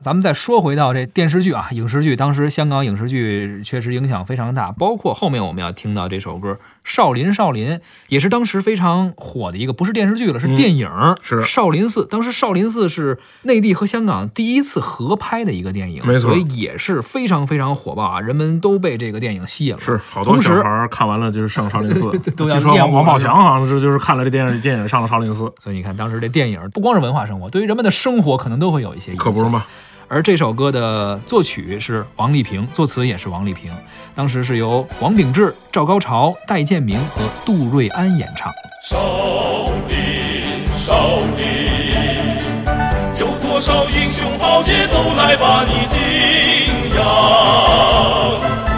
咱们再说回到这电视剧啊，影视剧，当时香港影视剧确实影响非常大，包括后面我们要听到这首歌《少林少林》，也是当时非常火的一个，不是电视剧了，是电影。是少林寺，当时少林寺是内地和香港第一次合拍的一个电影，没错所以也是非常非常火爆啊，人们都被这个电影吸引了。是好多小孩看完了就是上少林寺 都要据说王王宝强好像是就是看了这电影电影上了少林寺，所以你看，当时这电影不光是文化生活，对于人们的生活可能都会有一些影响。可不是吗？而这首歌的作曲是王丽萍，作词也是王丽萍，当时是由王秉志、赵高潮、戴建明和杜瑞安演唱。少林，少林，有多少英雄豪杰都来把你敬仰。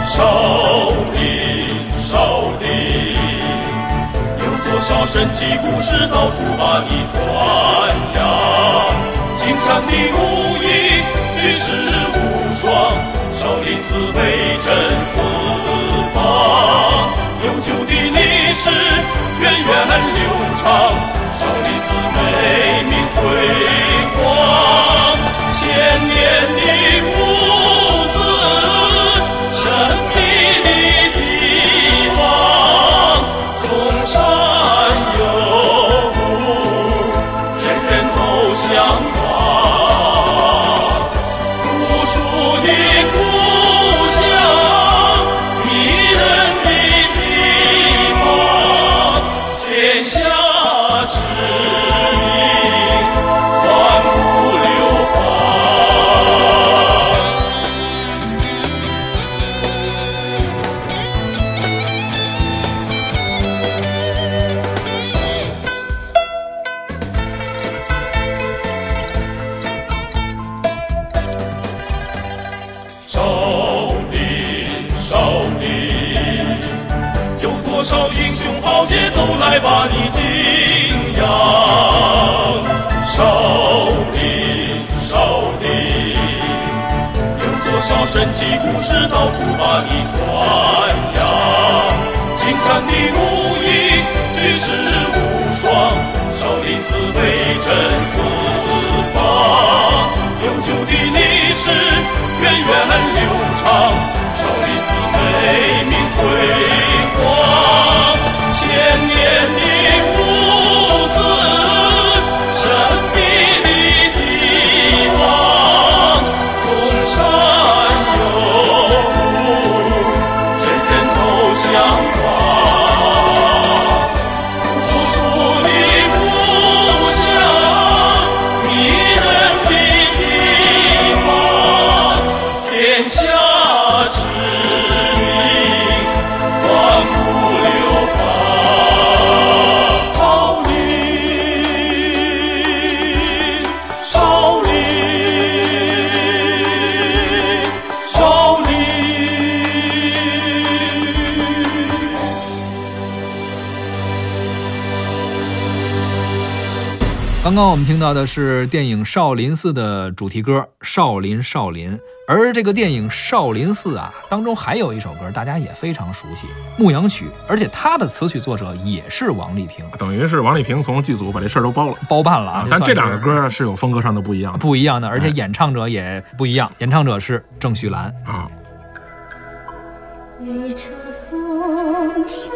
少林，少林，有多少神奇故事到处把你传扬。青山的四威震四方。悠久的历史源远流长，少林寺美少英雄豪杰都来把你敬仰。少林，少林，有多少神奇故事到处把你传扬。精湛的武艺，举世无双，少林寺威震四方。悠久的历史源远流长，刚刚我们听到的是电影《少林寺》的主题歌《少林少林》，而这个电影《少林寺》啊当中还有一首歌，大家也非常熟悉《牧羊曲》，而且它的词曲作者也是王丽萍，等于是王丽萍从剧组把这事儿都包了包办了啊。但这两个歌是有风格上的不一样的不一样的，而且哎演唱者也不一样，演唱者是郑绪岚。啊。日出嵩山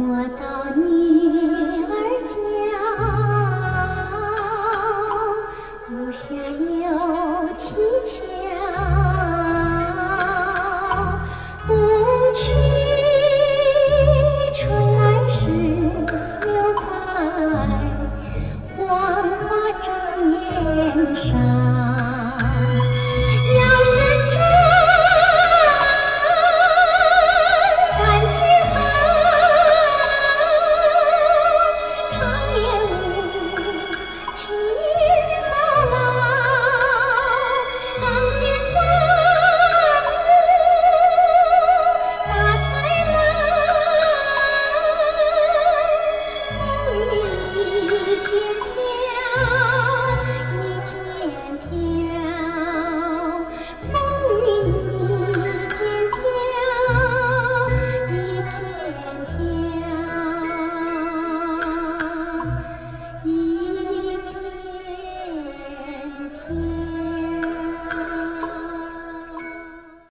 莫道女儿娇，故乡有蹊跷，冬去春来是留在。黄花正年少。